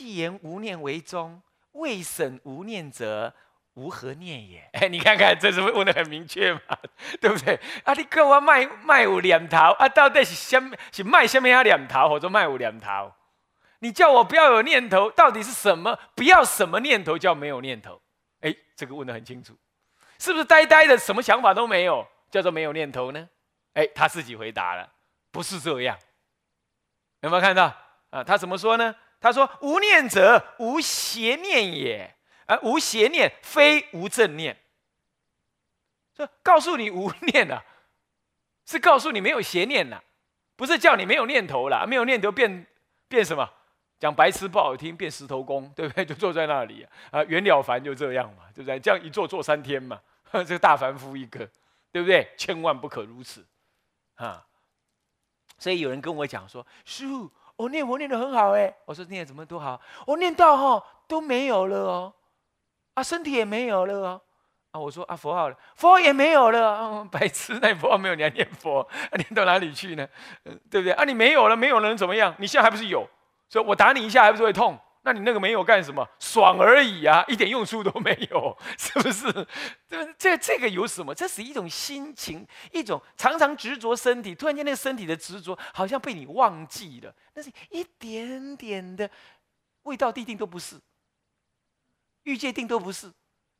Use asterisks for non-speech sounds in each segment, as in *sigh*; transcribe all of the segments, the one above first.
既言无念为宗，未审无念者。无何念也？哎，你看看，这是不是问的很明确嘛？*laughs* 对不对？啊，你跟我卖卖有两头啊？到底是什是卖什么样两头，或者卖有两头？你叫我不要有念头，到底是什么？不要什么念头叫没有念头？哎，这个问的很清楚，是不是呆呆的，什么想法都没有，叫做没有念头呢？哎，他自己回答了，不是这样。有没有看到啊？他怎么说呢？他说：“无念者，无邪念也。”而无邪念，非无正念。这告诉你无念呐，是告诉你没有邪念呐，不是叫你没有念头了。没有念头变变什么？讲白痴不好听，变石头公，对不对？就坐在那里啊，袁了凡就这样嘛，对不对？这样一坐坐三天嘛，*laughs* 这个大凡夫一个，对不对？千万不可如此啊！所以有人跟我讲说：“师傅，我念佛念得很好哎。”我说：“念怎么都好？我念到哈都没有了哦。”啊，身体也没有了哦！啊，我说啊，佛号了，佛也没有了嗯！白痴，那佛号没有，你还念佛？念到哪里去呢？对不对？啊，你没有了，没有能怎么样？你现在还不是有？所以我打你一下还不是会痛？那你那个没有干什么？爽而已啊，一点用处都没有，*laughs* 是不是？这这这个有什么？这是一种心情，一种常常执着身体，突然间那个身体的执着好像被你忘记了，那是一点点的味道，地定都不是。欲界定都不是，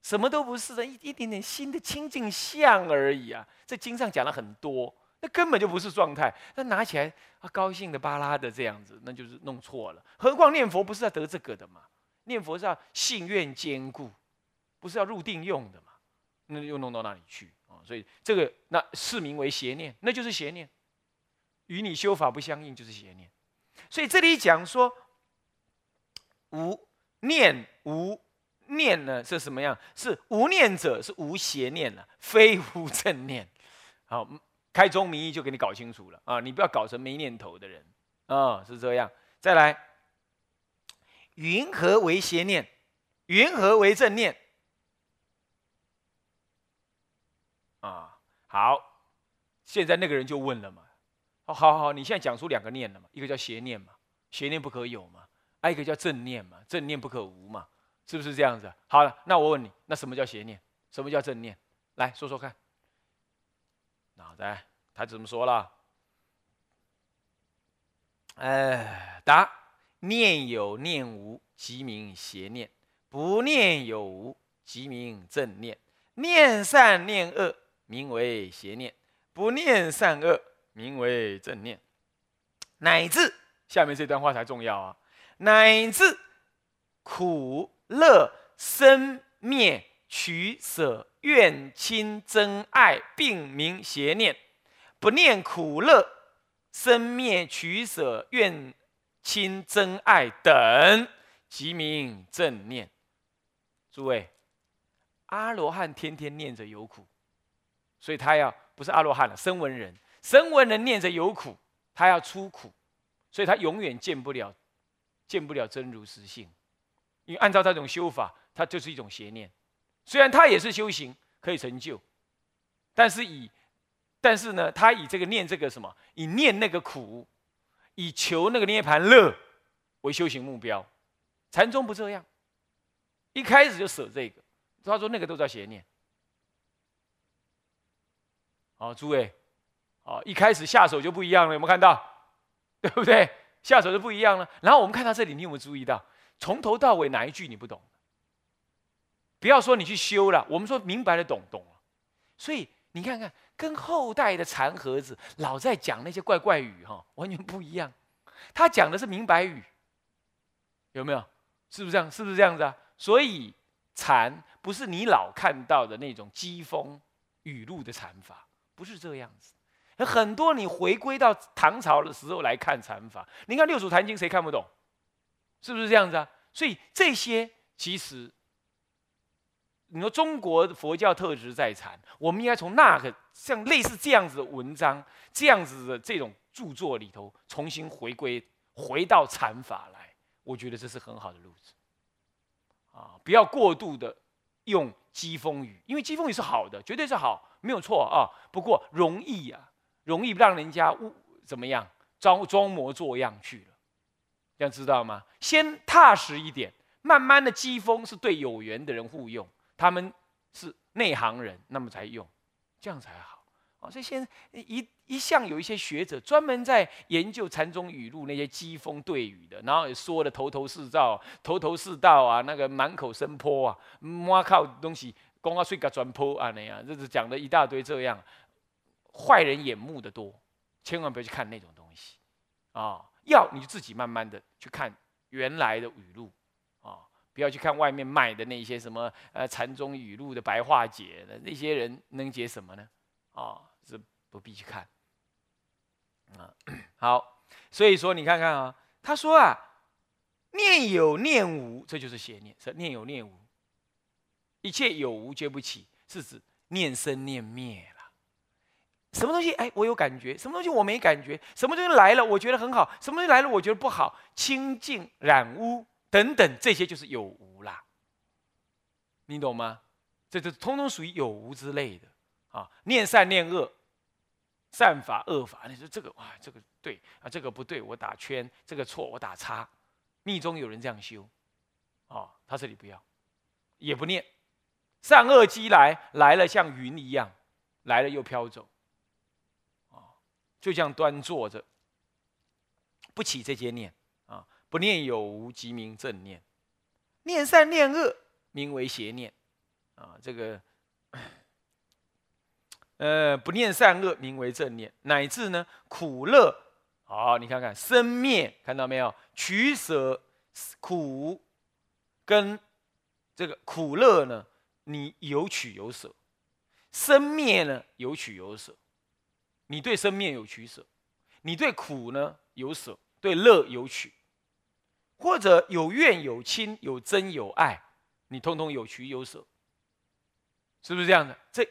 什么都不是的，一一点点心的清净相而已啊！这经上讲了很多，那根本就不是状态。那拿起来啊，高兴的巴拉的这样子，那就是弄错了。何况念佛不是要得这个的嘛？念佛是要信愿坚固，不是要入定用的嘛？那又弄到哪里去啊？所以这个那视名为邪念，那就是邪念，与你修法不相应，就是邪念。所以这里讲说无念无。念呢是什么样？是无念者是无邪念了，非无正念。好，开宗明义就给你搞清楚了啊！你不要搞成没念头的人啊，是这样。再来，云何为邪念？云何为正念？啊，好，现在那个人就问了嘛。好好好，你现在讲出两个念了嘛？一个叫邪念嘛，邪念不可有嘛；，还一个叫正念嘛，正念不可无嘛。是不是这样子？好了，那我问你，那什么叫邪念？什么叫正念？来说说看。来，他怎么说了？哎，答：念有念无，即名邪念；不念有无，即名正念。念善念恶，名为邪念；不念善恶，名为正念。乃至下面这段话才重要啊！乃至苦。乐生灭取舍愿亲真爱并名邪念，不念苦乐生灭取舍愿亲真爱等，即名正念。诸位，阿罗汉天天念着有苦，所以他要不是阿罗汉了，声闻人，声闻人念着有苦，他要出苦，所以他永远见不了，见不了真如实性。因为按照这种修法，他就是一种邪念。虽然他也是修行，可以成就，但是以，但是呢，他以这个念这个什么，以念那个苦，以求那个涅盘乐为修行目标。禅宗不这样，一开始就舍这个。他说那个都叫邪念。好，诸位，好，一开始下手就不一样了，有没有看到？*laughs* 对不对？下手就不一样了。然后我们看到这里，你有没有注意到？从头到尾哪一句你不懂？不要说你去修了，我们说明白的懂懂了。所以你看看，跟后代的禅盒子老在讲那些怪怪语哈，完全不一样。他讲的是明白语，有没有？是不是这样？是不是这样子啊？所以禅不是你老看到的那种机锋语录的禅法，不是这样子。很多你回归到唐朝的时候来看禅法，你看《六祖坛经》，谁看不懂？是不是这样子啊？所以这些其实，你说中国佛教特质在禅，我们应该从那个像类似这样子的文章、这样子的这种著作里头，重新回归，回到禅法来。我觉得这是很好的路子。啊，不要过度的用讥讽语，因为讥讽语是好的，绝对是好，没有错啊。不过容易啊，容易让人家误怎么样，装装模作样去了。这样知道吗？先踏实一点，慢慢的讥讽是对有缘的人互用，他们是内行人，那么才用，这样才好啊。所以现在一一向有一些学者专门在研究禅宗语录那些讥讽对语的，然后也说的头头是道，头头是道啊，那个满口生坡啊，摸靠东西，光啊睡个转坡啊那样，这是讲的一大堆这样，坏人眼目的多，千万不要去看那种东西啊。要你自己慢慢的去看原来的语录，不要去看外面卖的那些什么呃禅宗语录的白话解的那些人能解什么呢？啊，是不必去看啊。*clears throat* 好，所以说你看看啊，他说啊，念有念无，这就是邪念，是念有念无，一切有无皆不起，是指念生念灭了。什么东西？哎，我有感觉。什么东西我没感觉？什么东西来了，我觉得很好；什么东西来了，我觉得不好。清净、染污等等，这些就是有无啦。你懂吗？这这通通属于有无之类的啊。念善念恶，善法恶法，你说这个哇，这个对啊，这个不对，我打圈；这个错，我打叉。密宗有人这样修，啊，他这里不要，也不念。善恶积来来了，像云一样，来了又飘走。啊就这样端坐着，不起这些念，不念有无即名正念，念善念恶。名为邪念。啊。这个，*coughs* 呃，不念善恶名为正念，乃至呢苦乐，好，你看看生灭，看到没有？取舍苦跟这个苦乐呢，你有取有舍；生灭呢，有取有舍。你对生灭有取舍，你对苦呢有舍，对乐有取，或者有怨有亲有真有爱，你通通有取有舍，是不是这样的？这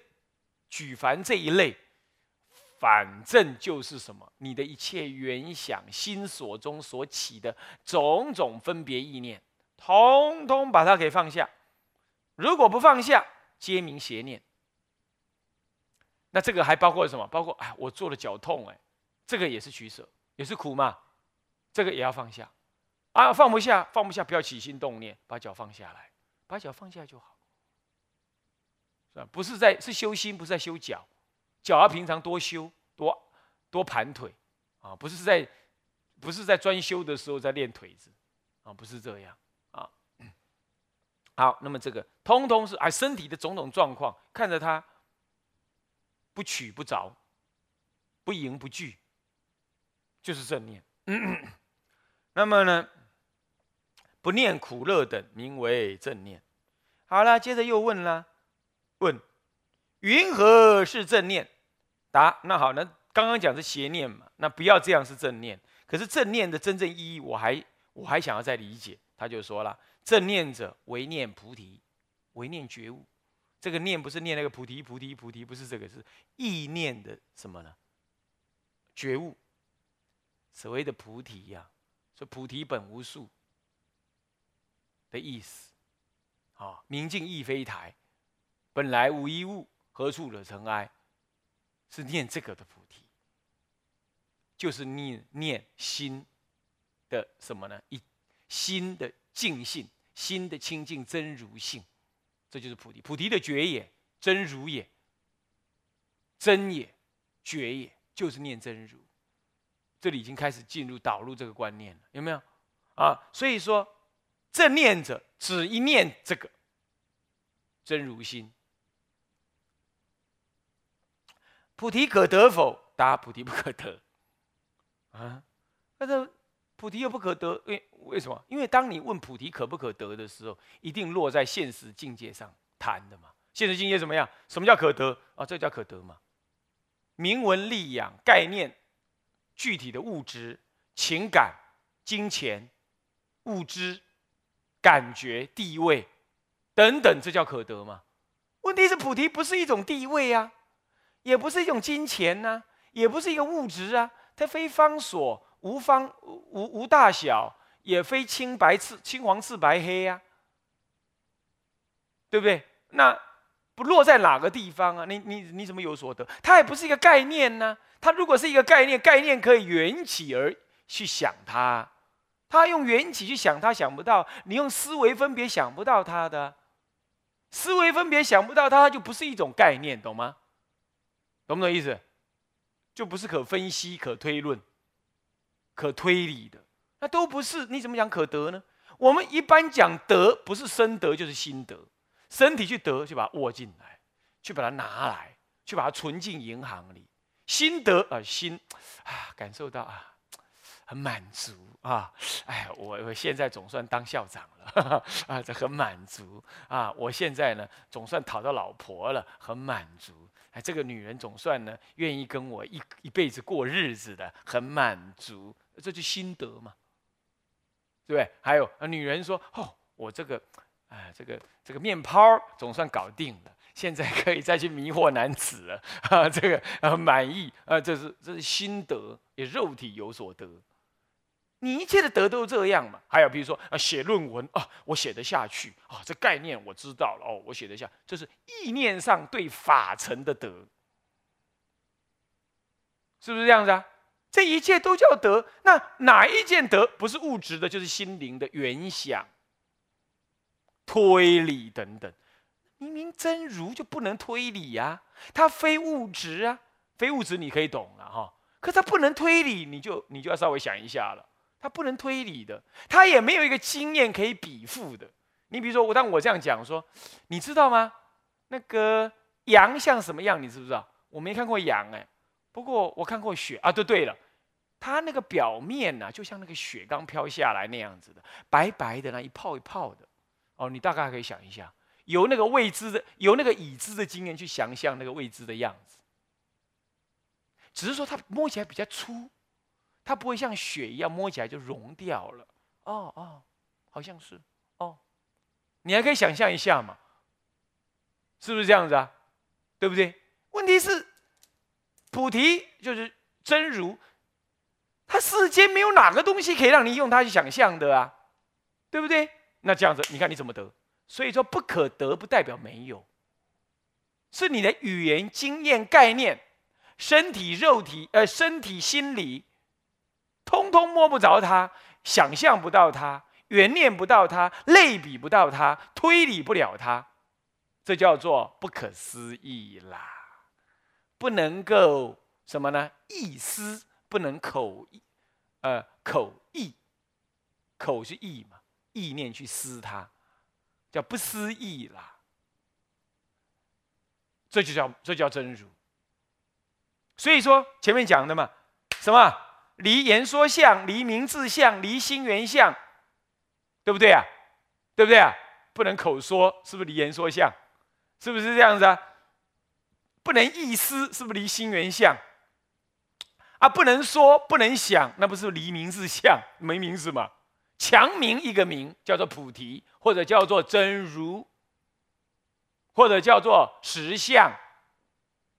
举凡这一类，反正就是什么？你的一切原想心所中所起的种种分别意念，通通把它给放下。如果不放下，皆名邪念。那这个还包括什么？包括哎，我做了脚痛，哎，这个也是取舍，也是苦嘛，这个也要放下，啊，放不下，放不下，不要起心动念，把脚放下来，把脚放下就好，是吧？不是在是修心，不是在修脚，脚要平常多修，多多盘腿，啊，不是在不是在专修的时候在练腿子，啊，不是这样啊。好，那么这个通通是哎身体的种种状况，看着他。不取不着，不迎不惧，就是正念。*coughs* 那么呢，不念苦乐等，名为正念。好了，接着又问了，问云何是正念？答：那好，那刚刚讲是邪念嘛，那不要这样是正念。可是正念的真正意义，我还我还想要再理解。他就说了，正念者唯念菩提，唯念觉悟。这个念不是念那个菩提菩提菩提，不是这个，是意念的什么呢？觉悟。所谓的菩提呀，说菩提本无树的意思。啊，明镜亦非台，本来无一物，何处惹尘埃？是念这个的菩提，就是念念心的什么呢？一心的净性，心的清净真如性。这就是菩提，菩提的觉也，真如也，真也，觉也，就是念真如。这里已经开始进入导入这个观念了，有没有？啊，所以说正念者只一念这个真如心。菩提可得否？答：菩提不可得。啊，那这。菩提又不可得，为为什么？因为当你问菩提可不可得的时候，一定落在现实境界上谈的嘛。现实境界怎么样？什么叫可得啊？这叫可得嘛？名闻利养、概念、具体的物质、情感、金钱、物质、感觉、地位等等，这叫可得吗？问题是菩提不是一种地位啊，也不是一种金钱呐，也不是一个物质啊，它非方所。无方无无大小，也非青白赤青黄赤白黑呀，对不对？那不落在哪个地方啊？你你你怎么有所得？它也不是一个概念呢。它如果是一个概念，概念可以缘起而去想它，他用缘起去想，他想不到；你用思维分别想不到他的，思维分别想不到他，就不是一种概念，懂吗？懂不懂意思？就不是可分析、可推论、可推理的，那都不是。你怎么讲可得呢？我们一般讲得，不是身得就是心得，身体去得，就把它握进来，去把它拿来，去把它存进银行里。心得啊，心啊，感受到啊，很满足啊，哎，我我现在总算当校长了 *laughs* 啊，这很满足啊，我现在呢总算讨到老婆了，很满足。哎，这个女人总算呢愿意跟我一一辈子过日子的，很满足，这就心得嘛，对不对？还有啊，女人说哦，我这个，哎，这个这个面泡总算搞定了。现在可以再去迷惑男子了 *laughs* 啊！这个啊满意啊，这是这是心得，也肉体有所得。你一切的德都这样嘛？还有比如说啊，写论文啊，我写得下去啊，这概念我知道了哦，我写得下，这是意念上对法成的德，是不是这样子啊？这一切都叫德，那哪一件德不是物质的，就是心灵的原想、推理等等。明明真如就不能推理呀，它非物质啊，非物质你可以懂了哈，可它不能推理，你就你就要稍微想一下了，它不能推理的，它也没有一个经验可以比附的。你比如说我，当我这样讲说，你知道吗？那个羊像什么样？你知不知道？我没看过羊哎，不过我看过雪啊。对对了，它那个表面呢，就像那个雪刚飘下来那样子的，白白的那一泡一泡的。哦，你大概可以想一下。由那个未知的，由那个已知的经验去想象那个未知的样子，只是说它摸起来比较粗，它不会像雪一样摸起来就融掉了。哦哦，好像是哦，你还可以想象一下嘛，是不是这样子啊？对不对？问题是菩提就是真如，它世间没有哪个东西可以让你用它去想象的啊，对不对？那这样子，你看你怎么得？所以说不可得不代表没有，是你的语言、经验、概念、身体、肉体，呃，身体、心理，通通摸不着它，想象不到它，原念不到它，类比不到它，推理不了它，这叫做不可思议啦！不能够什么呢？意思不能口，呃，口意，口是意嘛，意念去思它。叫不思议啦，这就叫这叫真如。所以说前面讲的嘛，什么离言说相，离名字相，离心缘相，对不对啊？对不对啊？不能口说，是不是离言说相？是不是这样子啊？不能意思，是不是离心缘相？啊，不能说，不能想，那不是离名字相？没名字嘛？强名一个名叫做菩提，或者叫做真如，或者叫做实相，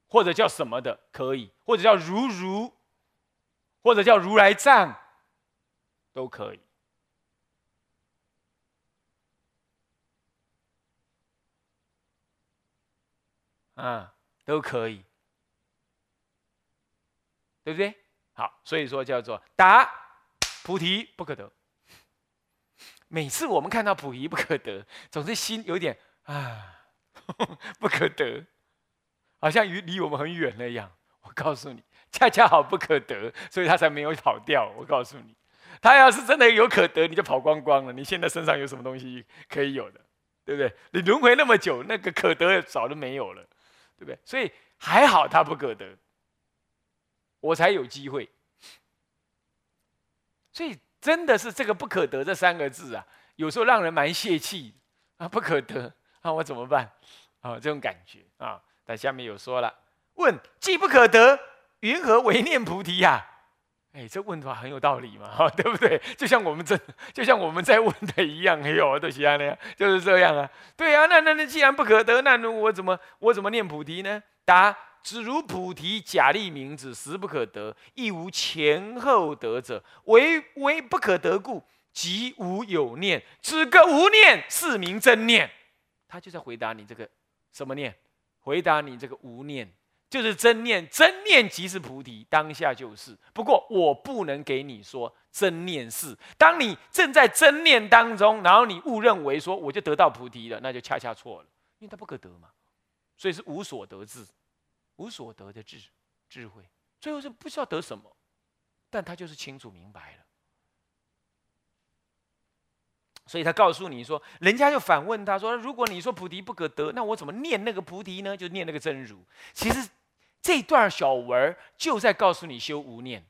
或者叫什么的可以，或者叫如如，或者叫如来藏，都可以。啊，都可以，对不对？好，所以说叫做答菩提不可得。每次我们看到菩提不可得，总是心有点啊，*laughs* 不可得，好像离离我们很远那样。我告诉你，*laughs* 恰恰好不可得，所以他才没有跑掉。我告诉你，他要是真的有可得，你就跑光光了。你现在身上有什么东西可以有的，对不对？你轮回那么久，那个可得早都没有了，对不对？所以还好他不可得，我才有机会。所以。真的是这个不可得这三个字啊，有时候让人蛮泄气啊，不可得啊，我怎么办啊？这种感觉啊，在下面有说了，问既不可得，云何为念菩提呀？哎，这问法很有道理嘛，哈，*laughs* 对不对？就像我们这，就像我们在问的一样，哎呦，都喜欢那样，就是这样啊。对啊，那那那既然不可得，那我怎么我怎么念菩提呢？答。只如菩提假立名字，实不可得，亦无前后得者。唯唯不可得故，即无有念。只个无念，是名真念。他就在回答你这个什么念？回答你这个无念，就是真念，真念即是菩提，当下就是。不过我不能给你说真念是。当你正在真念当中，然后你误认为说我就得到菩提了，那就恰恰错了，因为它不可得嘛。所以是无所得智，无所得的智智慧，最后是不知道得什么，但他就是清楚明白了。所以他告诉你说，人家就反问他说：“如果你说菩提不可得，那我怎么念那个菩提呢？就念那个真如。”其实。这段小文就在告诉你修无念，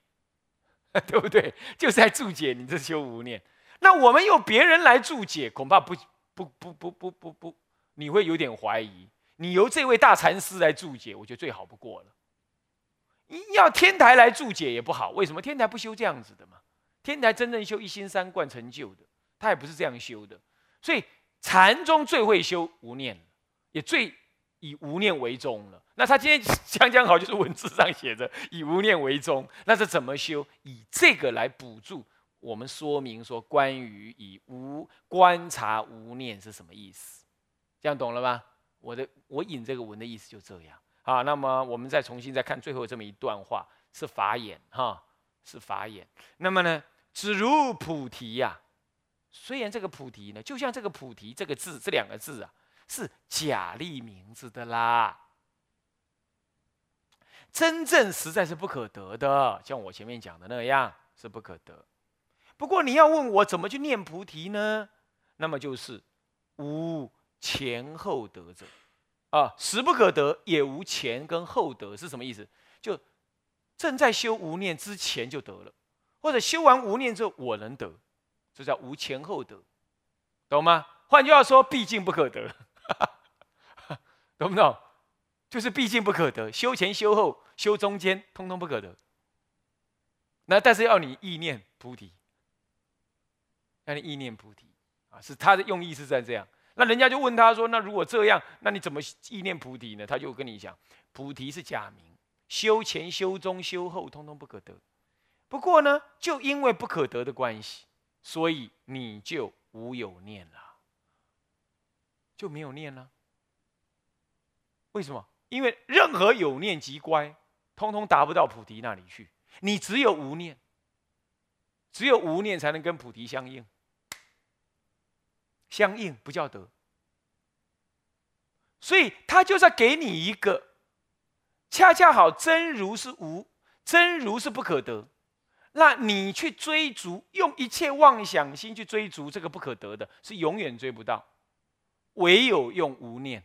*laughs* 对不对？就在注解你这修无念。那我们用别人来注解，恐怕不不不不不不不，你会有点怀疑。你由这位大禅师来注解，我觉得最好不过了。要天台来注解也不好，为什么？天台不修这样子的嘛。天台真正修一心三观成就的，他也不是这样修的。所以禅宗最会修无念，也最。以无念为宗了，那他今天讲讲好，就是文字上写着 *laughs* 以无念为宗，那是怎么修？以这个来补助我们说明说关于以无观察无念是什么意思？这样懂了吧？我的我引这个文的意思就这样啊。那么我们再重新再看最后这么一段话，是法眼哈，是法眼。那么呢，只如菩提呀，虽然这个菩提呢，就像这个菩提这个字，这两个字啊。是假立名字的啦，真正实在是不可得的，像我前面讲的那样是不可得。不过你要问我怎么去念菩提呢？那么就是无前后得者啊，实不可得，也无前跟后得，是什么意思？就正在修无念之前就得了，或者修完无念之后我能得，这叫无前后得，懂吗？换句话说，毕竟不可得。*laughs* 懂不懂？就是毕竟不可得，修前修后修中间，通通不可得。那但是要你意念菩提，要你意念菩提啊，是他的用意是在这样。那人家就问他说：“那如果这样，那你怎么意念菩提呢？”他就跟你讲：“菩提是假名，修前修中修后，通通不可得。不过呢，就因为不可得的关系，所以你就无有念了。”就没有念了？为什么？因为任何有念即乖，通通达不到菩提那里去。你只有无念，只有无念才能跟菩提相应。相应不叫得，所以他就在给你一个，恰恰好真如是无，真如是不可得。那你去追逐，用一切妄想心去追逐这个不可得的，是永远追不到。唯有用无念，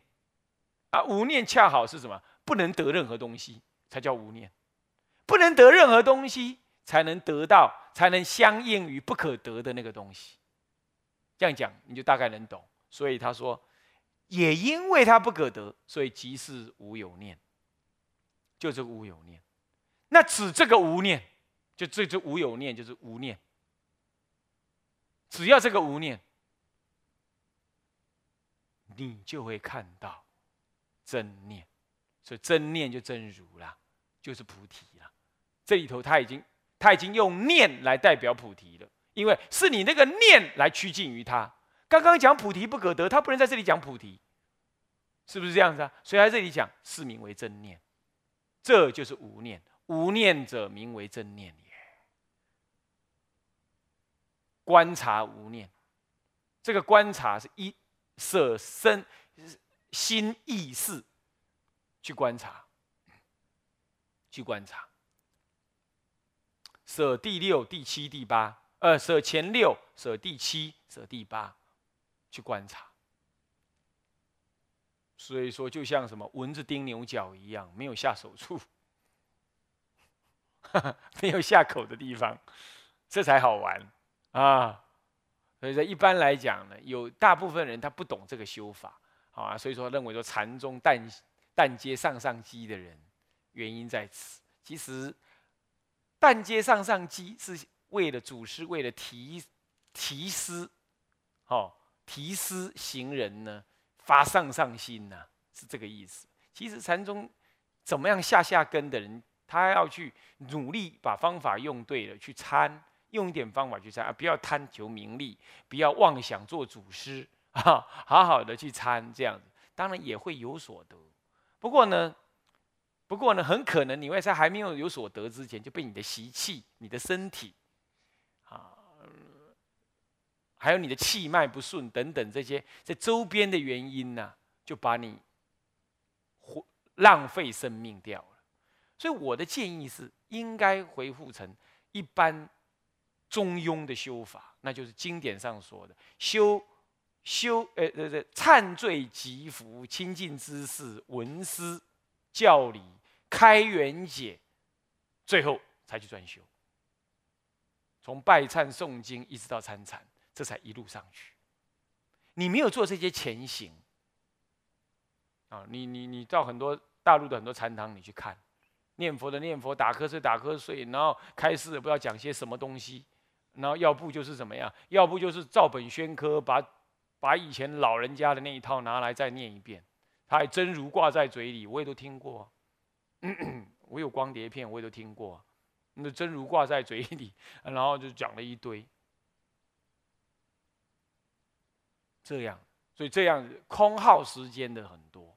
啊，无念恰好是什么？不能得任何东西，才叫无念。不能得任何东西，才能得到，才能相应于不可得的那个东西。这样讲，你就大概能懂。所以他说，也因为他不可得，所以即是无有念，就这个无有念。那指这个无念，就这这无有念就是无念。只要这个无念。你就会看到真念，所以真念就真如啦，就是菩提啦。这里头他已经他已经用念来代表菩提了，因为是你那个念来趋近于他。刚刚讲菩提不可得，他不能在这里讲菩提，是不是这样子啊？所以在这里讲是名为真念，这就是无念，无念者名为真念也。观察无念，这个观察是一。舍身心意识去观察，去观察。舍第六、第七、第八，呃，舍前六、舍第七、舍第八，去观察。所以说，就像什么蚊子叮牛角一样，没有下手处，*laughs* 没有下口的地方，这才好玩啊。所以说，一般来讲呢，有大部分人他不懂这个修法，啊，所以说认为说禅宗但但接上上机的人，原因在此。其实，但接上上机是为了祖师为了提提师，哦，提师行人呢发上上心呐，是这个意思。其实禅宗怎么样下下根的人，他要去努力把方法用对了，去参。用一点方法去参啊，不要贪求名利，不要妄想做祖师啊，*laughs* 好好的去参这样子，当然也会有所得。不过呢，不过呢，很可能你会在还没有有所得之前，就被你的习气、你的身体啊，还有你的气脉不顺等等这些在周边的原因呢，就把你浪费生命掉了。所以我的建议是，应该恢复成一般中庸的修法，那就是经典上说的修修呃呃呃忏罪祈福清净之事闻思教理开元解，最后才去专修。从拜忏诵经一直到参禅，这才一路上去。你没有做这些前行啊！你你你到很多大陆的很多禅堂，你去看。念佛的念佛，打瞌睡打瞌睡，然后开示不知道讲些什么东西，然后要不就是怎么样，要不就是照本宣科，把把以前老人家的那一套拿来再念一遍，他还真如挂在嘴里，我也都听过，*clears throat* 我有光碟片，我也都听过，那真如挂在嘴里，然后就讲了一堆，这样，所以这样子空耗时间的很多，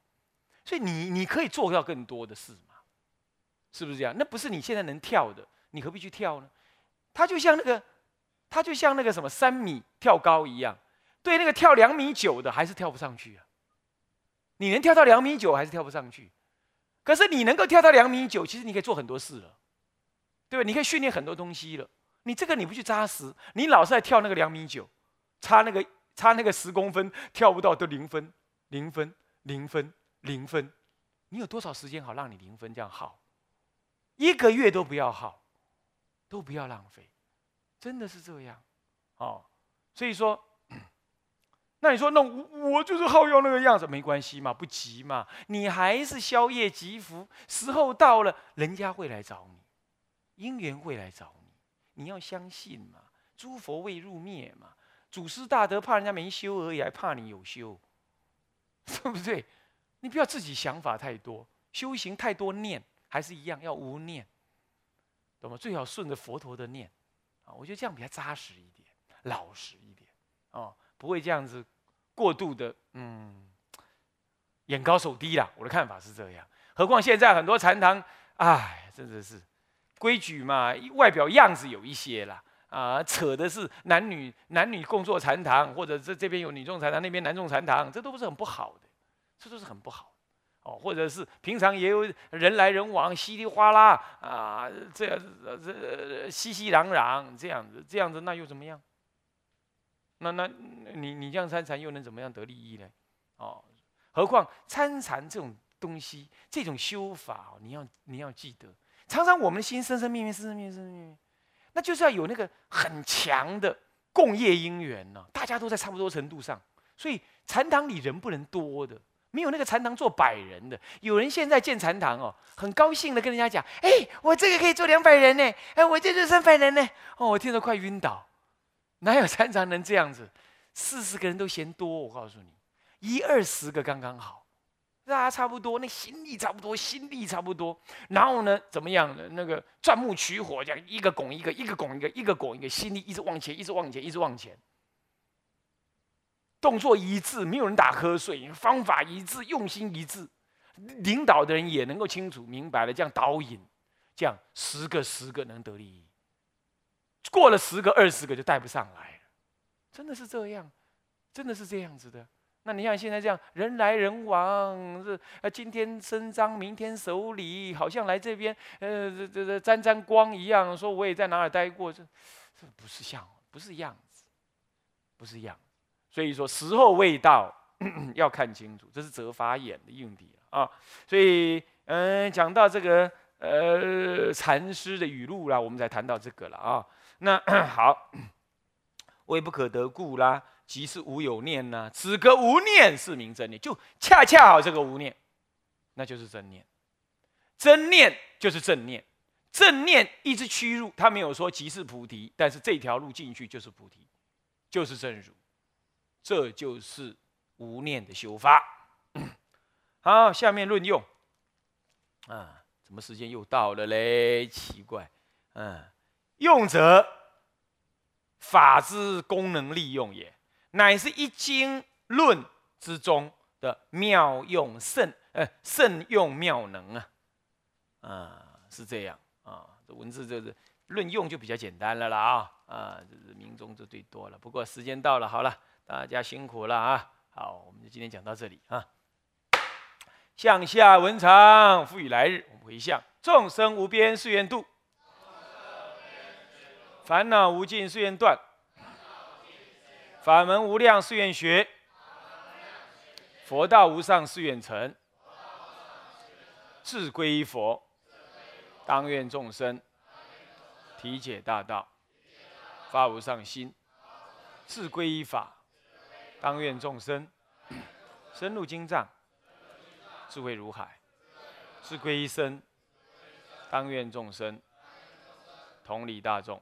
所以你你可以做到更多的事嘛。是不是这样？那不是你现在能跳的，你何必去跳呢？它就像那个，它就像那个什么三米跳高一样，对那个跳两米九的还是跳不上去啊。你能跳到两米九还是跳不上去？可是你能够跳到两米九，其实你可以做很多事了，对吧？你可以训练很多东西了。你这个你不去扎实，你老是在跳那个两米九，差那个差那个十公分跳不到都零分，零分，零分，零分。你有多少时间好让你零分这样耗？一个月都不要耗，都不要浪费，真的是这样，哦，所以说，那你说，那我我就是好要那个样子，没关系嘛，不急嘛，你还是宵夜吉福，时候到了，人家会来找你，因缘会来找你，你要相信嘛，诸佛未入灭嘛，祖师大德怕人家没修而已，还怕你有修，*laughs* 对不对？你不要自己想法太多，修行太多念。还是一样要无念，懂吗？最好顺着佛陀的念，啊，我觉得这样比较扎实一点，老实一点，哦，不会这样子过度的，嗯，眼高手低啦。我的看法是这样。何况现在很多禅堂，哎，真的是规矩嘛，外表样子有一些啦，啊，扯的是男女男女共坐禅堂，或者这这边有女众禅堂，那边男众禅堂，这都不是很不好的，这都是很不好。哦，或者是平常也有人来人往，稀里哗啦啊，这样这熙熙攘攘这样子，这样子那又怎么样？那那你你这样参禅又能怎么样得利益呢？哦，何况参禅这种东西，这种修法，你要你要记得，常常我们的心生生灭灭，生生灭灭，生生灭灭，那就是要有那个很强的共业因缘呢，大家都在差不多程度上，所以禅堂里人不能多的。没有那个禅堂做百人的，有人现在建禅堂哦，很高兴的跟人家讲：“哎，我这个可以做两百人呢，哎，我这就三百人呢。”哦，我听得快晕倒，*laughs* 哪有禅堂能这样子？四十个人都嫌多，我告诉你，一二十个刚刚好，大家差不多，那心力差不多，心力差不多。然后呢，怎么样的？那个钻木取火，这样一个拱一个，一个拱一个，一个拱一个，心力一直往前，一直往前，一直往前。动作一致，没有人打瞌睡，方法一致，用心一致，领导的人也能够清楚明白了，这样导引，这样十个十个能得利益，过了十个二十个就带不上来了，真的是这样，真的是这样子的。那你像现在这样人来人往，这呃今天伸张，明天守礼，好像来这边呃这这这沾沾光一样，说我也在哪里待过，这这不是像，不是样子，不是样。所以说时候未到，*coughs* 要看清楚，这是折法眼的用题啊。所以，嗯，讲到这个呃禅师的语录啦，我们才谈到这个了啊。那 *coughs* 好，微不可得故啦，即是无有念呐。此个无念是名真念，就恰恰好这个无念，那就是真念。真念就是正念，正念一直趋入，他没有说即是菩提，但是这条路进去就是菩提，就是正如。这就是无念的修法。*coughs* 好，下面论用。啊，怎么时间又到了嘞？奇怪，嗯，用者法之功能利用也，乃是一经论之中的妙用甚，呃，甚用妙能啊。啊，是这样啊。这文字就是论用就比较简单了啦啊啊，这是明中就最多了。不过时间到了，好了，大家辛苦了啊。好，我们就今天讲到这里啊。向下文长，赋予来日，我们回向众生无边誓愿度，烦恼无尽誓愿断，法门无量誓愿学，佛道无上誓愿成。志归依佛，当愿众生。体解大道，发无上心；志归依法，当愿众生。深入经藏，智慧如海；志归一生，当愿众生。同理大众，